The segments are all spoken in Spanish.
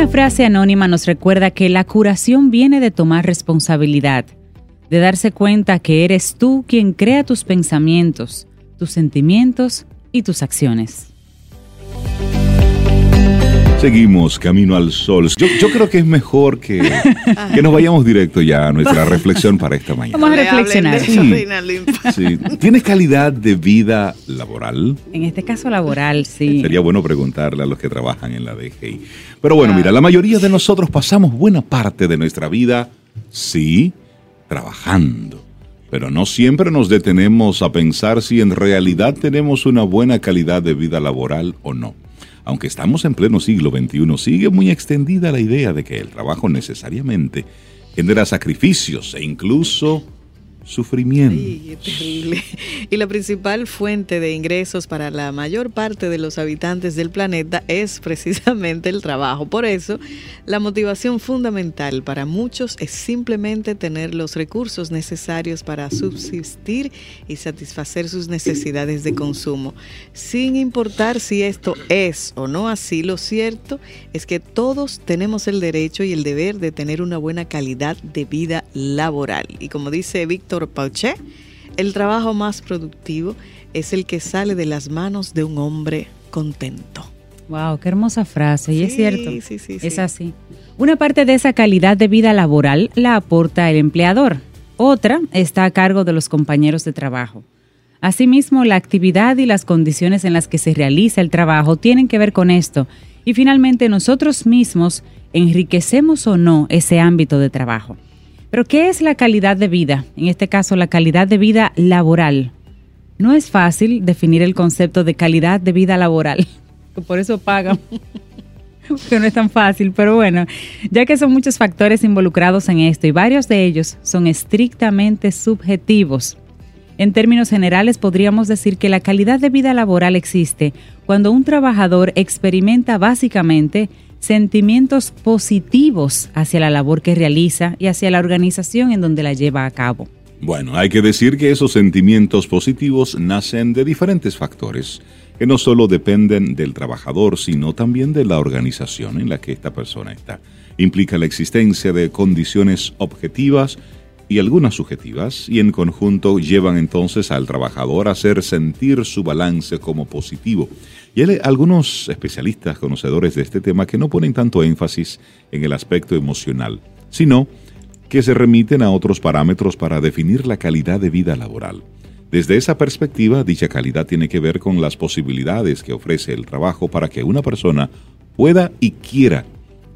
Una frase anónima nos recuerda que la curación viene de tomar responsabilidad, de darse cuenta que eres tú quien crea tus pensamientos, tus sentimientos y tus acciones. Seguimos camino al sol. Yo, creo que es mejor que, que, nos vayamos directo ya a nuestra reflexión para esta mañana. Vamos a reflexionar. Sí. ¿Tienes calidad de vida laboral? En este caso laboral, sí. Sería bueno preguntarle a los que trabajan en la DGI. Pero bueno, mira, la mayoría de nosotros pasamos buena parte de nuestra vida, sí, trabajando. Pero no siempre nos detenemos a pensar si en realidad tenemos una buena calidad de vida laboral o no aunque estamos en pleno siglo XXI, sigue muy extendida la idea de que el trabajo necesariamente genera sacrificios e incluso sufrimiento. terrible. Y la principal fuente de ingresos para la mayor parte de los habitantes del planeta es precisamente el trabajo. Por eso, la motivación fundamental para muchos es simplemente tener los recursos necesarios para subsistir y satisfacer sus necesidades de consumo. Sin importar si esto es o no así, lo cierto es que todos tenemos el derecho y el deber de tener una buena calidad de vida laboral. Y como dice Víctor Pauché, el trabajo más productivo es el que sale de las manos de un hombre contento. Wow, qué hermosa frase, y es cierto, sí, sí, es así. Una parte de esa calidad de vida laboral la aporta el empleador, otra está a cargo de los compañeros de trabajo. Asimismo, la actividad y las condiciones en las que se realiza el trabajo tienen que ver con esto, y finalmente nosotros mismos enriquecemos o no ese ámbito de trabajo. Pero ¿qué es la calidad de vida? En este caso, la calidad de vida laboral. No es fácil definir el concepto de calidad de vida laboral, por eso pagan. que no es tan fácil, pero bueno, ya que son muchos factores involucrados en esto y varios de ellos son estrictamente subjetivos. En términos generales, podríamos decir que la calidad de vida laboral existe cuando un trabajador experimenta básicamente sentimientos positivos hacia la labor que realiza y hacia la organización en donde la lleva a cabo. Bueno, hay que decir que esos sentimientos positivos nacen de diferentes factores, que no solo dependen del trabajador, sino también de la organización en la que esta persona está. Implica la existencia de condiciones objetivas y algunas subjetivas, y en conjunto llevan entonces al trabajador a hacer sentir su balance como positivo. Y hay algunos especialistas conocedores de este tema que no ponen tanto énfasis en el aspecto emocional, sino que se remiten a otros parámetros para definir la calidad de vida laboral. Desde esa perspectiva, dicha calidad tiene que ver con las posibilidades que ofrece el trabajo para que una persona pueda y quiera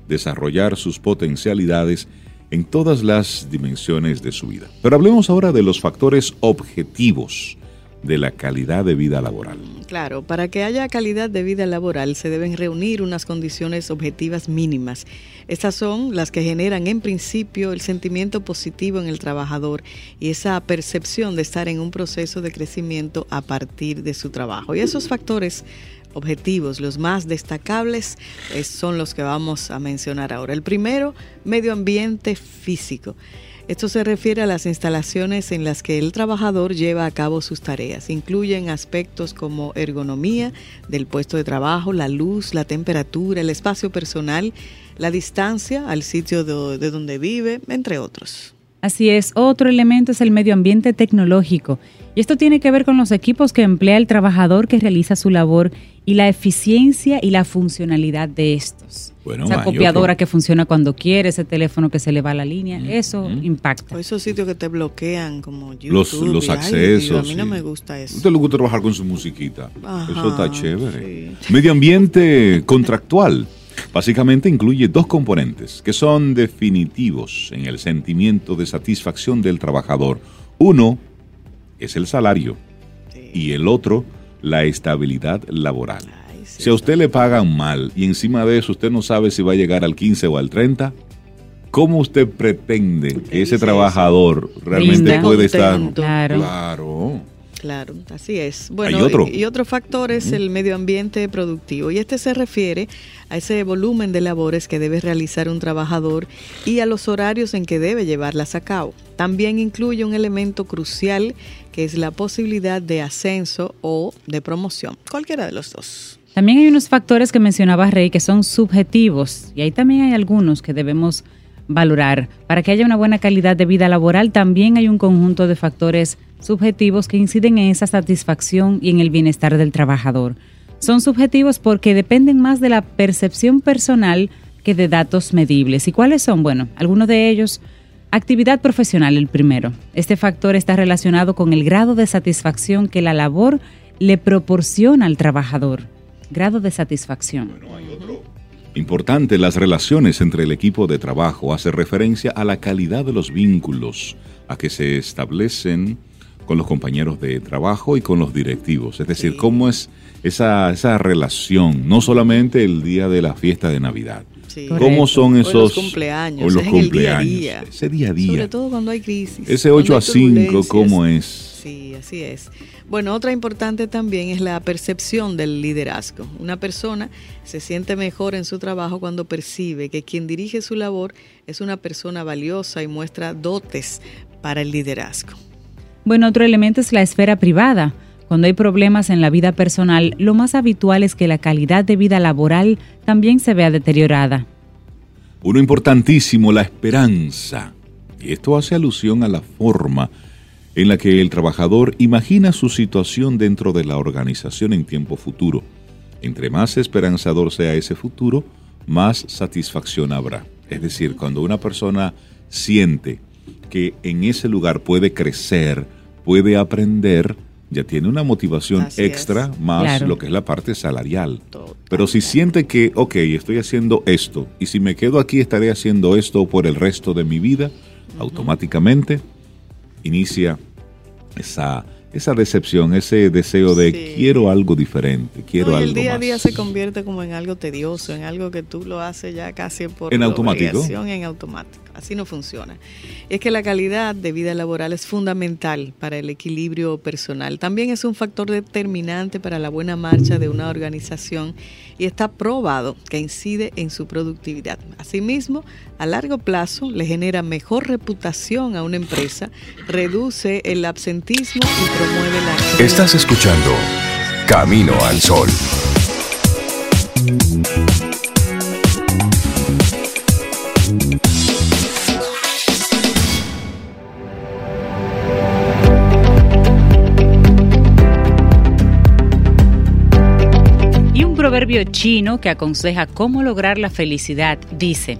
desarrollar sus potencialidades en todas las dimensiones de su vida. Pero hablemos ahora de los factores objetivos de la calidad de vida laboral. Claro, para que haya calidad de vida laboral se deben reunir unas condiciones objetivas mínimas. Estas son las que generan en principio el sentimiento positivo en el trabajador y esa percepción de estar en un proceso de crecimiento a partir de su trabajo. Y esos factores objetivos, los más destacables, son los que vamos a mencionar ahora. El primero, medio ambiente físico. Esto se refiere a las instalaciones en las que el trabajador lleva a cabo sus tareas. Incluyen aspectos como ergonomía del puesto de trabajo, la luz, la temperatura, el espacio personal, la distancia al sitio de, donde vive, entre otros. Así es, otro elemento es el medio ambiente tecnológico. Y esto tiene que ver con los equipos que emplea el trabajador que realiza su labor y la eficiencia y la funcionalidad de estos. Esa copiadora que funciona cuando quiere, ese teléfono que se le va la línea, eso impacta. O esos sitios que te bloquean como YouTube. Los, los accesos. a mí no me gusta eso. ¿Usted le gusta trabajar con su musiquita? eso está chévere. Medio ambiente contractual. Básicamente incluye dos componentes que son definitivos en el sentimiento de satisfacción del trabajador. Uno es el salario y el otro la estabilidad laboral. Si a usted le pagan mal y encima de eso usted no sabe si va a llegar al 15 o al 30, ¿cómo usted pretende que ese trabajador realmente puede estar? Claro. claro. Claro, así es. Bueno, Y, otro factor es el medio ambiente productivo. Y este se refiere a ese volumen de labores que debe realizar un trabajador y a los horarios en que debe llevarlas a cabo. También incluye un elemento crucial que es la posibilidad de ascenso o de promoción, cualquiera de los dos. También hay unos factores que mencionaba Rey que son subjetivos y ahí también hay algunos que debemos valorar. Para que haya una buena calidad de vida laboral también hay un conjunto de factores subjetivos que inciden en esa satisfacción y en el bienestar del trabajador. Son subjetivos porque dependen más de la percepción personal que de datos medibles. ¿Y cuáles son? Bueno, algunos de ellos, actividad profesional, el primero. Este factor está relacionado con el grado de satisfacción que la labor le proporciona al trabajador. Grado de satisfacción. Bueno, hay otro. Importante, las relaciones entre el equipo de trabajo hace referencia a la calidad de los vínculos a que se establecen con los compañeros de trabajo y con los directivos. Es decir, cómo es esa, esa relación, no solamente el día de la fiesta de Navidad. ¿Cómo son esos los cumpleaños? los cumpleaños. Día día. Ese día a día. Sobre todo cuando hay crisis. Ese 8 a 5, ¿cómo es? Sí, así es. Bueno, otra importante también es la percepción del liderazgo. Una persona se siente mejor en su trabajo cuando percibe que quien dirige su labor es una persona valiosa y muestra dotes para el liderazgo. Bueno, otro elemento es la esfera privada. Cuando hay problemas en la vida personal, lo más habitual es que la calidad de vida laboral también se vea deteriorada. Uno importantísimo, la esperanza. Y esto hace alusión a la forma en la que el trabajador imagina su situación dentro de la organización en tiempo futuro. Entre más esperanzador sea ese futuro, más satisfacción habrá. Es decir, cuando una persona siente que en ese lugar puede crecer, puede aprender, ya tiene una motivación extra más lo que es la parte salarial. Pero si siente que, ok, estoy haciendo esto y si me quedo aquí estaré haciendo esto por el resto de mi vida, automáticamente inicia esa esa decepción, ese deseo de quiero algo diferente, quiero algo. El día a día se convierte como en algo tedioso, en algo que tú lo haces ya casi por en automático. En automático. Así no funciona. Es que la calidad de vida laboral es fundamental para el equilibrio personal. También es un factor determinante para la buena marcha de una organización y está probado que incide en su productividad. Asimismo, a largo plazo le genera mejor reputación a una empresa, reduce el absentismo y promueve la... Estás escuchando Camino al Sol. Proverbio chino que aconseja cómo lograr la felicidad dice,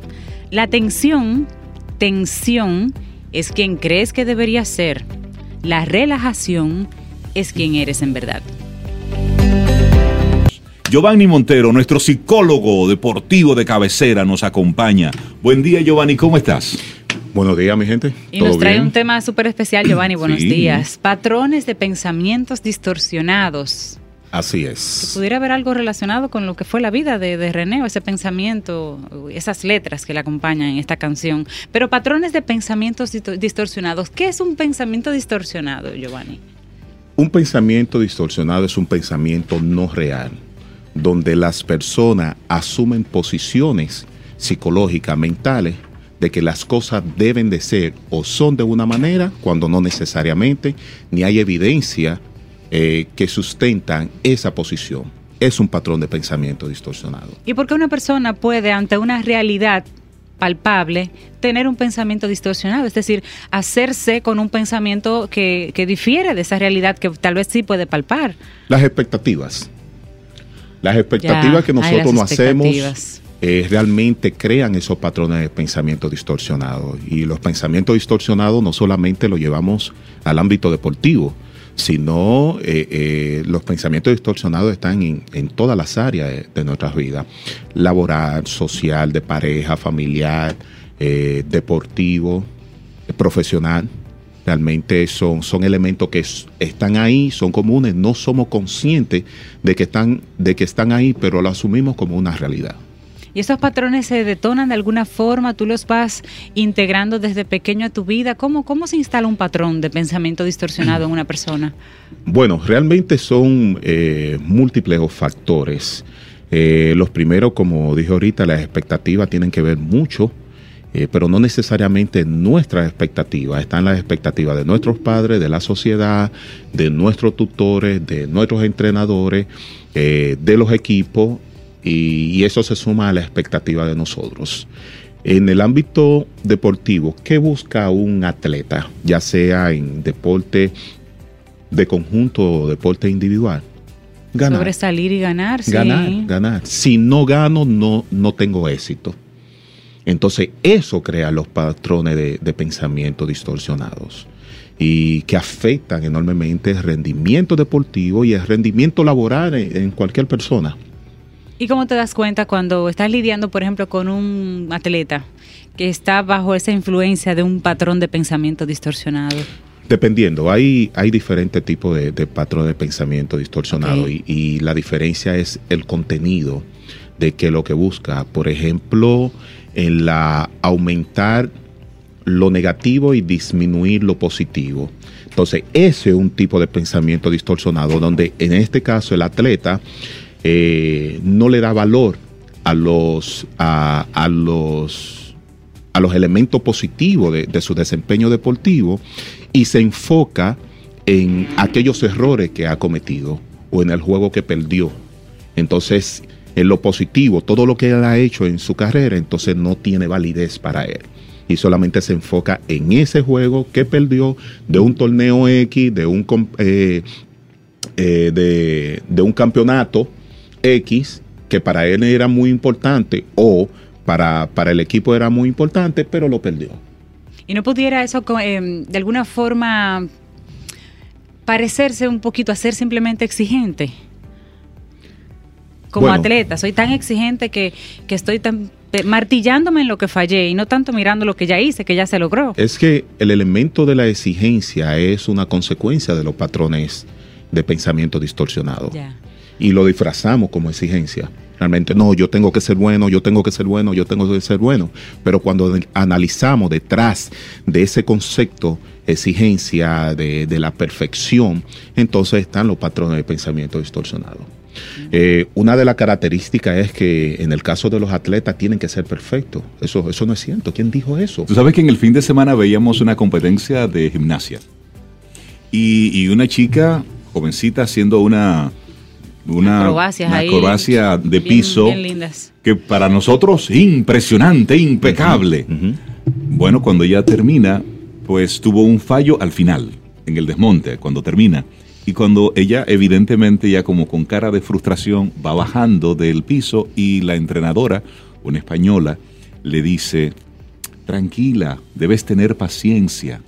la tensión, tensión es quien crees que debería ser, la relajación es quien eres en verdad. Giovanni Montero, nuestro psicólogo deportivo de cabecera, nos acompaña. Buen día, Giovanni, ¿cómo estás? Buenos días, mi gente. Y nos trae un tema súper especial, Giovanni. Buenos días. Patrones de pensamientos distorsionados. Así es. pudiera haber algo relacionado con lo que fue la vida de, de René, o ese pensamiento, esas letras que le acompañan en esta canción. Pero patrones de pensamientos distorsionados. ¿Qué es un pensamiento distorsionado, Giovanni? Un pensamiento distorsionado es un pensamiento no real, donde las personas asumen posiciones psicológicas, mentales, de que las cosas deben de ser o son de una manera cuando no necesariamente, ni hay evidencia eh, que sustentan esa posición. Es un patrón de pensamiento distorsionado. ¿Y por qué una persona puede, ante una realidad palpable, tener un pensamiento distorsionado? Es decir, hacerse con un pensamiento que, difiere de esa realidad que tal vez sí puede palpar. Las expectativas. Las expectativas que nosotros no hacemos eh, realmente crean esos patrones de pensamiento distorsionado. Y los pensamientos distorsionados no solamente los llevamos al ámbito deportivo, sino eh, eh, los pensamientos distorsionados están en, todas las áreas de, nuestras vidas, laboral, social, de pareja, familiar, eh, deportivo, profesional. Realmente son, son elementos que están ahí, son comunes, no somos conscientes de que, están, de que están ahí, pero lo asumimos como una realidad. ¿Y esos patrones se detonan de alguna forma? ¿Tú los vas integrando desde pequeño a tu vida? ¿Cómo, cómo se instala un patrón de pensamiento distorsionado en una persona? Bueno, realmente son eh, múltiples factores. Eh, los primeros, como dije ahorita, las expectativas tienen que ver mucho eh, pero no necesariamente nuestras expectativas, están las expectativas de nuestros padres, de la sociedad, de nuestros tutores, de nuestros entrenadores, de los equipos y, eso se suma a la expectativa de nosotros. En el ámbito deportivo, ¿qué busca un atleta, ya sea en deporte de conjunto o deporte individual? Ganar. Sobresalir y ganar, sí. Ganar, ganar. Si no gano, no, no tengo éxito. Entonces, eso crea los patrones de, pensamiento distorsionados y que afectan enormemente el rendimiento deportivo y el rendimiento laboral en cualquier persona. ¿Y cómo te das cuenta cuando estás lidiando, por ejemplo, con un atleta que está bajo esa influencia de un patrón de pensamiento distorsionado? Dependiendo, hay, hay diferentes tipos de, de patrón de pensamiento distorsionado y, la diferencia es el contenido de que lo que busca. Por ejemplo, en la aumentar lo negativo y disminuir lo positivo. Entonces, ese es un tipo de pensamiento distorsionado donde en este caso el atleta eh, no le da valor a los, a, los, a los elementos positivos de, su desempeño deportivo y se enfoca en aquellos errores que ha cometido o en el juego que perdió. Entonces, en lo positivo, todo lo que él ha hecho en su carrera, entonces no tiene validez para él. Y solamente se enfoca en ese juego que perdió de un torneo X, de un, eh, eh, de, de un campeonato X que para él era muy importante o para, para el equipo era muy importante, pero lo perdió. ¿Y no pudiera eso eh, de alguna forma parecerse un poquito a ser simplemente exigente? Como atleta, soy tan exigente que, que estoy tan martillándome en lo que fallé y no tanto mirando lo que ya hice, que ya se logró. Es que el elemento de la exigencia es una consecuencia de los patrones de pensamiento distorsionado. Y lo disfrazamos como exigencia. Realmente, no, yo tengo que ser bueno, yo tengo que ser bueno, yo tengo que ser bueno. Pero cuando analizamos detrás de ese concepto, exigencia de, la perfección, entonces están los patrones de pensamiento distorsionado. Eh, una de las características es que en el caso de los atletas tienen que ser perfectos. Eso, eso no es cierto. ¿Quién dijo eso? Tú sabes que en el fin de semana veíamos una competencia de gimnasia y, y una chica jovencita haciendo una una acrobacia de piso que para nosotros impresionante, impecable. Bueno, cuando ya termina, pues tuvo un fallo al final, en el desmonte, cuando termina. Y cuando ella evidentemente ya como con cara de frustración va bajando del piso y la entrenadora, una española, le dice, tranquila, debes tener paciencia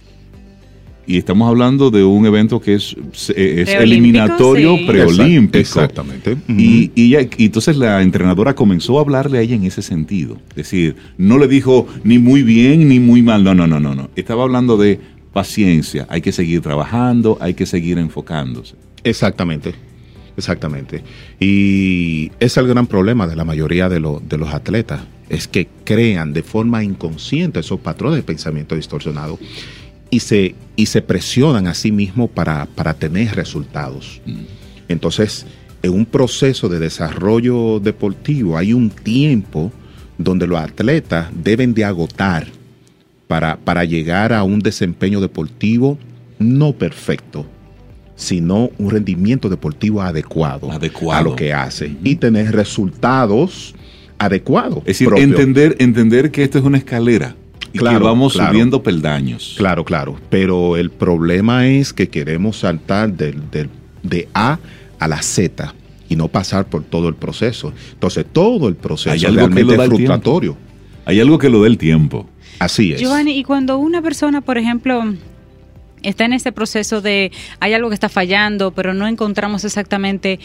y estamos hablando de un evento que es, es eliminatorio preolímpico. Exactamente. y, y, entonces la entrenadora comenzó a hablarle a ella en ese sentido. Es decir, no le dijo ni muy bien ni muy mal. No, no, no, no, no. Estaba hablando de paciencia. Hay que seguir trabajando, hay que seguir enfocándose. Exactamente. Exactamente. Y es el gran problema de la mayoría de, de los atletas, es que crean de forma inconsciente esos patrones de pensamiento distorsionado y se, y se presionan a sí mismos para, tener resultados. Mm. Entonces, en un proceso de desarrollo deportivo hay un tiempo donde los atletas deben de agotar para, para llegar a un desempeño deportivo no perfecto, sino un rendimiento deportivo adecuado, a lo que hace y tener resultados adecuados. Es decir, entender, entender que esto es una escalera claro, vamos subiendo peldaños. Claro, claro. Pero el problema es que queremos saltar de A a la Z y no pasar por todo el proceso. Entonces, todo el proceso realmente es frustratorio. Hay algo que lo dé el tiempo. Así es. Giovanni, y cuando una persona, por ejemplo, está en ese proceso de hay algo que está fallando, pero no encontramos exactamente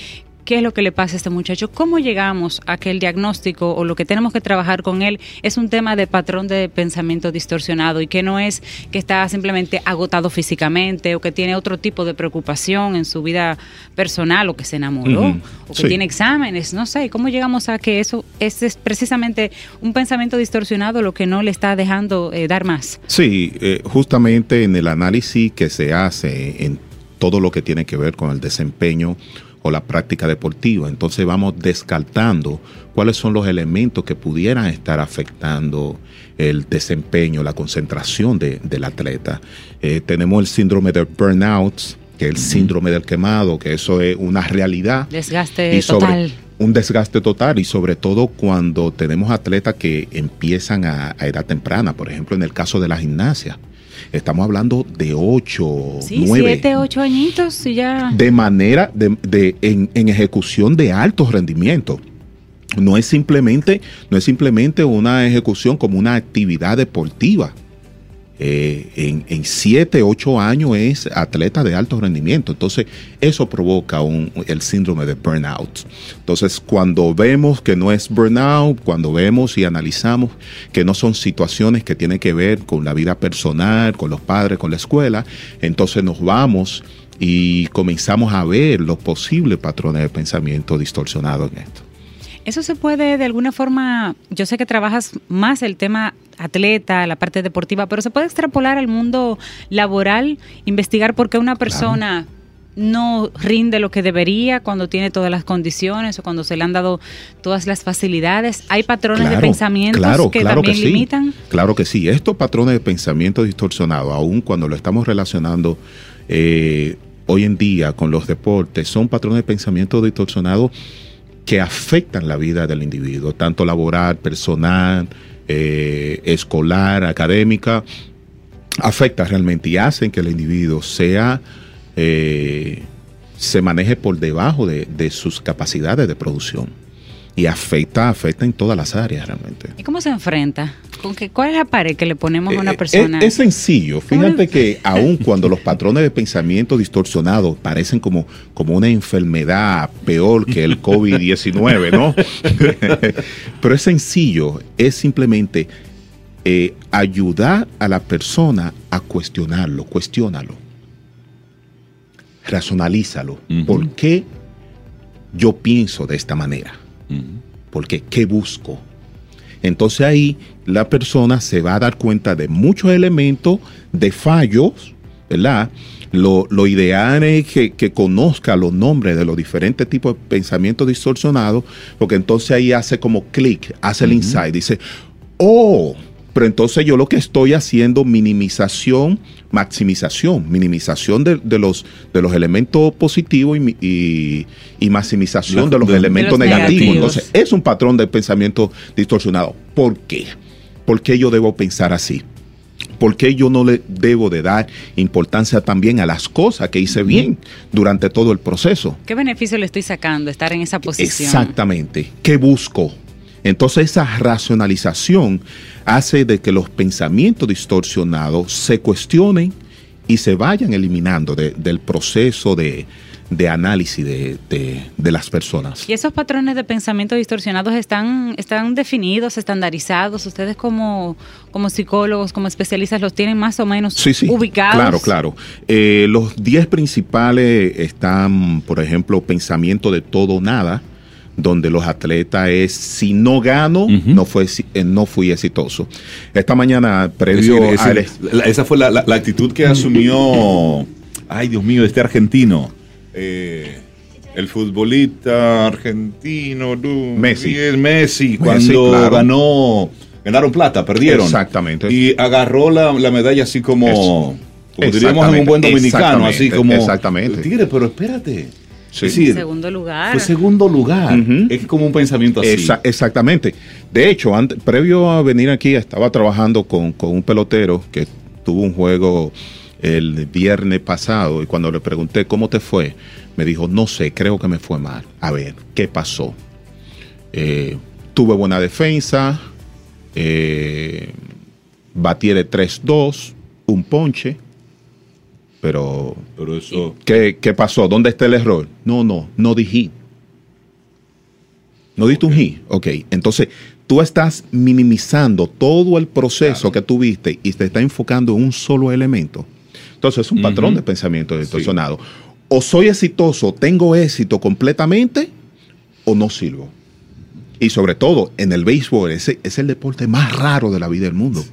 qué es lo que le pasa a este muchacho, cómo llegamos a que el diagnóstico o lo que tenemos que trabajar con él es un tema de patrón de pensamiento distorsionado y que no es que está simplemente agotado físicamente o que tiene otro tipo de preocupación en su vida personal o que se enamoró o que tiene exámenes, no sé, cómo llegamos a que eso es, precisamente un pensamiento distorsionado lo que no le está dejando eh, dar más. Sí, eh, justamente en el análisis que se hace en todo lo que tiene que ver con el desempeño, o la práctica deportiva. Entonces vamos descartando cuáles son los elementos que pudieran estar afectando el desempeño, la concentración del atleta. Eh, tenemos el síndrome de burnout, que es el síndrome del quemado, que eso es una realidad. Desgaste total. Un desgaste total y sobre todo cuando tenemos atletas que empiezan a, a edad temprana, por ejemplo en el caso de la gimnasia Estamos hablando de 8, sí, 9. 7, 8 añitos y ya. De manera, de, en, en ejecución de alto rendimiento no es simplemente no es simplemente una ejecución como una actividad deportiva eh, en, 7, 8 años es atleta de alto rendimiento. Entonces, eso provoca un, el síndrome de burnout. Entonces, cuando vemos que no es burnout, cuando vemos y analizamos que no son situaciones que tienen que ver con la vida personal, con los padres, con la escuela, entonces nos vamos y comenzamos a ver los posibles patrones de pensamiento distorsionados en esto. Eso se puede de alguna forma, yo sé que trabajas más el tema atleta, la parte deportiva, pero se puede extrapolar al mundo laboral, investigar por qué una persona no rinde lo que debería cuando tiene todas las condiciones o cuando se le han dado todas las facilidades. Hay patrones de pensamiento que también limitan. Claro que sí. Estos patrones de pensamiento distorsionados, aun cuando lo estamos relacionando eh, hoy en día con los deportes, son patrones de pensamiento distorsionados que afectan la vida del individuo, tanto laboral, personal, eh, escolar, académica, afecta realmente y hacen que el individuo sea, eh, se maneje por debajo de, de sus capacidades de producción y afecta, afecta en todas las áreas realmente. ¿Y cómo se enfrenta? ¿Con qué, ¿Cuál es la pared que le ponemos a una eh, persona? Es, sencillo. Fíjate que aun cuando los patrones de pensamiento distorsionados parecen como, como una enfermedad peor que el COVID-19, ¿no? Pero es sencillo. Es simplemente eh, ayudar a la persona a cuestionarlo, cuestiónalo. Razonalízalo. ¿Por qué yo pienso de esta manera? Porque ¿qué busco? Entonces ahí la persona se va a dar cuenta de muchos elementos de fallos, ¿verdad? Lo, ideal es que, conozca los nombres de los diferentes tipos de pensamientos distorsionados, porque entonces ahí hace como clic, hace el insight, dice, oh, pero entonces yo lo que estoy haciendo, minimización, maximización, minimización de, los, de los elementos positivos y, maximización de los elementos negativos. Entonces, es un patrón de pensamiento distorsionado. ¿Por qué? ¿Por qué yo debo pensar así? ¿Por qué yo no le debo de dar importancia también a las cosas que hice bien durante todo el proceso? ¿Qué beneficio le estoy sacando estar en esa posición? Exactamente. ¿Qué busco? Entonces esa racionalización hace de que los pensamientos distorsionados se cuestionen y se vayan eliminando del proceso de, análisis de, las personas. ¿Y esos patrones de pensamiento distorsionados están, están definidos, estandarizados? ¿Ustedes como, como psicólogos, como especialistas, los tienen más o menos sí, sí, ubicados? Claro, claro. Eh, los 10 principales están, por ejemplo, pensamiento de todo o nada, donde los atletas es si no gano, no, fue, eh, no fui exitoso. Esta mañana, previo a... esa fue la, actitud que asumió, ay Dios mío, este argentino. Eh, el futbolista argentino, Messi. Messi, cuando ganó, ganaron plata, perdieron. Exactamente. Y agarró la, medalla así como, como diríamos en un buen dominicano, así como. Exactamente. Tigre, pero espérate segundo lugar. Fue segundo lugar. Es como un pensamiento así. exactamente. De hecho, antes, previo a venir aquí, estaba trabajando con, un pelotero que tuvo un juego el viernes pasado y cuando le pregunté cómo te fue, me dijo, no sé, creo que me fue mal. A ver, ¿qué pasó? Eh, tuve buena defensa, eh, batí de 3-2, un ponche, Pero, Pero eso... ¿qué, ¿qué pasó? ¿Dónde está el error? No, no, no dije. No diste un hit. Ok, entonces tú estás minimizando todo el proceso que tuviste y te está enfocando en un solo elemento. Entonces es un patrón de pensamiento distorsionado. O soy exitoso, tengo éxito completamente, o no sirvo. Y sobre todo, en el béisbol, ese es el deporte más raro de la vida del mundo.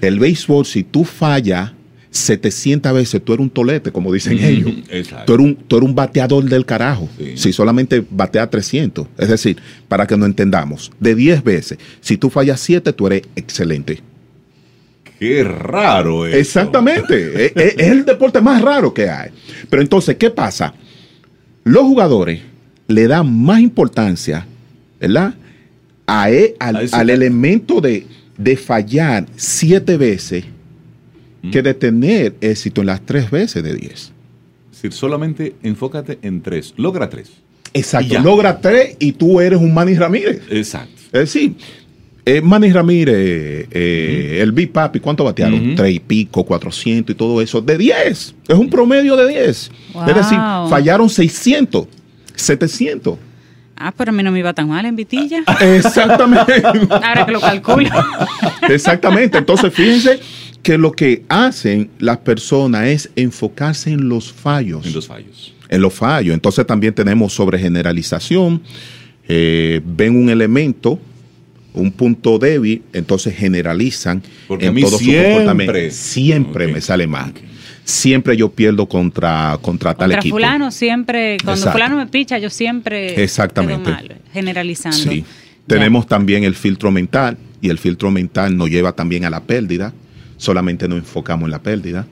El béisbol, si tú fallas 700 veces, tú eres un tolete, como dicen ellos. Tú eres, un, tú eres un bateador del carajo. Si solamente batea 300. Es decir, para que nos entendamos, de 10 veces, si tú fallas 7, tú eres excelente. Qué raro eso. Exactamente. es, es, el deporte más raro que hay. Pero entonces, ¿qué pasa? Los jugadores le dan más importancia, ¿verdad? A, e, al, al elemento de, de, fallar siete veces mm. que de tener éxito en las tres veces de diez. Es decir, solamente enfócate en tres. Logra tres. Exacto. Logra tres y tú eres un Manny Ramírez. Exacto. Es decir, eh, Manny Ramírez, eh, uh -huh. el Big Papi, ¿cuánto batearon? Uh -huh. Tres y pico, 400 y todo eso. De 10. Es un promedio de 10. Wow. Es decir, fallaron 600, 700. Ah, pero a mí no me iba tan mal en Vitilla. Exactamente. Ahora que lo calculo. Exactamente. Entonces, fíjense que lo que hacen las personas es enfocarse en los fallos. En los fallos. En los fallos. Entonces, también tenemos sobre generalización. Eh, ven un elemento un punto débil, entonces generalizan Porque en todo siempre, su comportamiento. Siempre okay. me sale mal. Okay. Siempre yo pierdo contra, contra, tal contra equipo. fulano siempre, cuando Exacto. fulano me picha, yo siempre Exactamente. Mal, generalizando. Sí. Tenemos también el filtro mental y el filtro mental nos lleva también a la pérdida. Solamente nos enfocamos en la pérdida.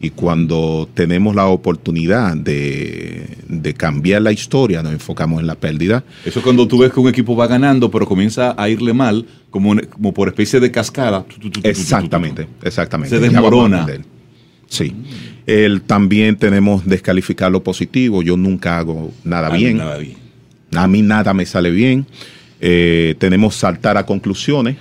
Y cuando tenemos la oportunidad de, de, cambiar la historia, nos enfocamos en la pérdida. Eso es cuando tú ves que un equipo va ganando, pero comienza a irle mal, como, como por especie de cascada. Exactamente, exactamente. Se desmorona. Sí. El, también tenemos descalificar lo positivo. Yo nunca hago nada, bien. nada bien. A mí nada me sale bien. Eh, tenemos saltar a conclusiones.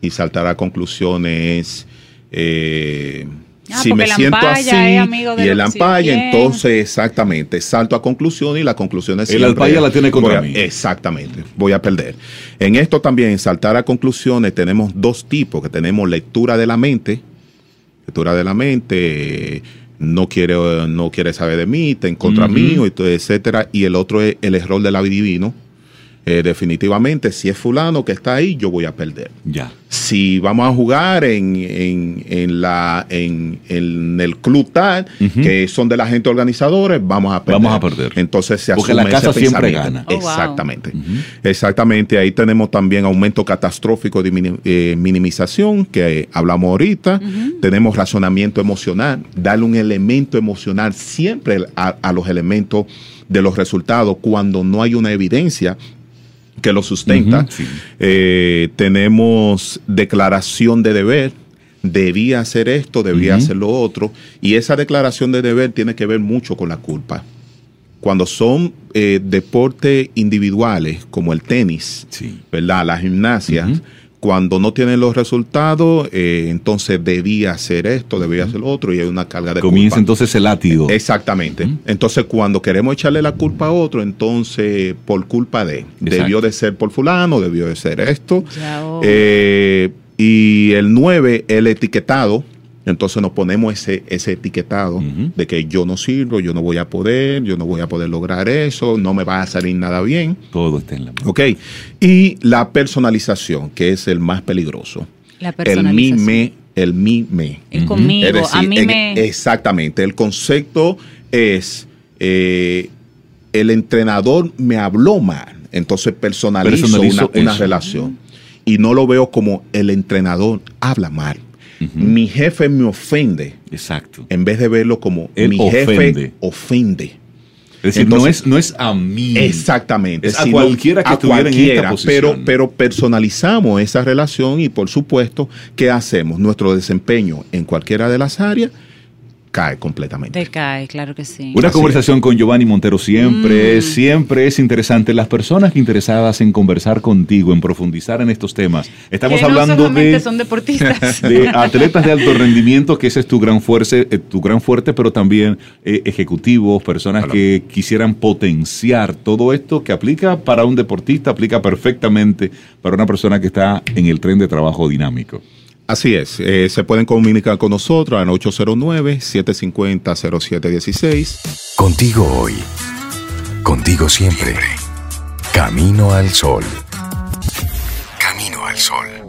Y saltar a conclusiones... Eh, Ah, si me siento así y el ampaya, entonces exactamente, salto a conclusión y la conclusión es El ampaya la tiene contra a, mí. Exactamente, voy a perder. En esto también, saltar a conclusiones, tenemos dos tipos, que tenemos lectura de la mente, lectura de la mente, no quiere, no quiere saber de mí, está en contra uh -huh. mío, etcétera, y el otro es el error del adivino, eh, definitivamente, si es fulano que está ahí, yo voy a perder. Ya. Si vamos a jugar en, en, en la, en, en, el club tal, uh -huh. que son de la gente organizadores, vamos a perder. Vamos a perder. Entonces se Porque la casa siempre gana. Oh, Exactamente. Wow. Uh -huh. Exactamente. Ahí tenemos también aumento catastrófico de minim, eh, minimización, que hablamos ahorita. Uh -huh. Tenemos razonamiento emocional, darle un elemento emocional siempre a, a los elementos de los resultados cuando no hay una evidencia que lo sustenta. Uh -huh, sí. eh, tenemos declaración de deber. Debía hacer esto, debía uh -huh. hacer lo otro. Y esa declaración de deber tiene que ver mucho con la culpa. Cuando son eh, deportes individuales, como el tenis, sí. ¿verdad? La gimnasia, uh -huh cuando no tienen los resultados, eh, entonces debía hacer esto, debía hacer lo otro, y hay una carga de Comienza culpa. entonces el látigo. Exactamente. Uh -huh. Entonces, cuando queremos echarle la culpa a otro, entonces, por culpa de, Exacto. debió de ser por fulano, debió de ser esto. Eh, y el 9, el etiquetado, entonces nos ponemos ese, ese etiquetado uh -huh. de que yo no sirvo, yo no voy a poder, yo no voy a poder lograr eso, no me va a salir nada bien. Todo está en la mano. Ok. Y la personalización, que es el más peligroso. La personalización. El mí, me, el mí, me. El uh -huh. conmigo, es decir, a mí en, me... Exactamente. El concepto es, eh, el entrenador me habló mal, entonces personalizo, personalizo una, una relación. Y no lo veo como el entrenador habla mal. Uh -huh. Mi jefe me ofende. Exacto. En vez de verlo como Él mi ofende. jefe ofende. Es decir, Entonces, no, es, no es a mí. Exactamente. Es a cualquiera que a estuviera cualquiera, en esta posición. Pero, pero personalizamos esa relación y por supuesto, ¿qué hacemos? Nuestro desempeño en cualquiera de las áreas cae completamente. Decae, claro que sí. Una conversación con Giovanni Montero siempre, mm. siempre es interesante. Las personas interesadas en conversar contigo, en profundizar en estos temas. Estamos hablando de, son deportistas. de atletas de alto rendimiento, que ese es tu gran fuerte, eh, tu gran fuerte, pero también eh, ejecutivos, personas que quisieran potenciar todo esto que aplica para un deportista, aplica perfectamente para una persona que está en el tren de trabajo dinámico. Así es, eh, se pueden comunicar con nosotros al 809-750-0716. Contigo hoy, contigo siempre. Camino al sol. Camino al sol.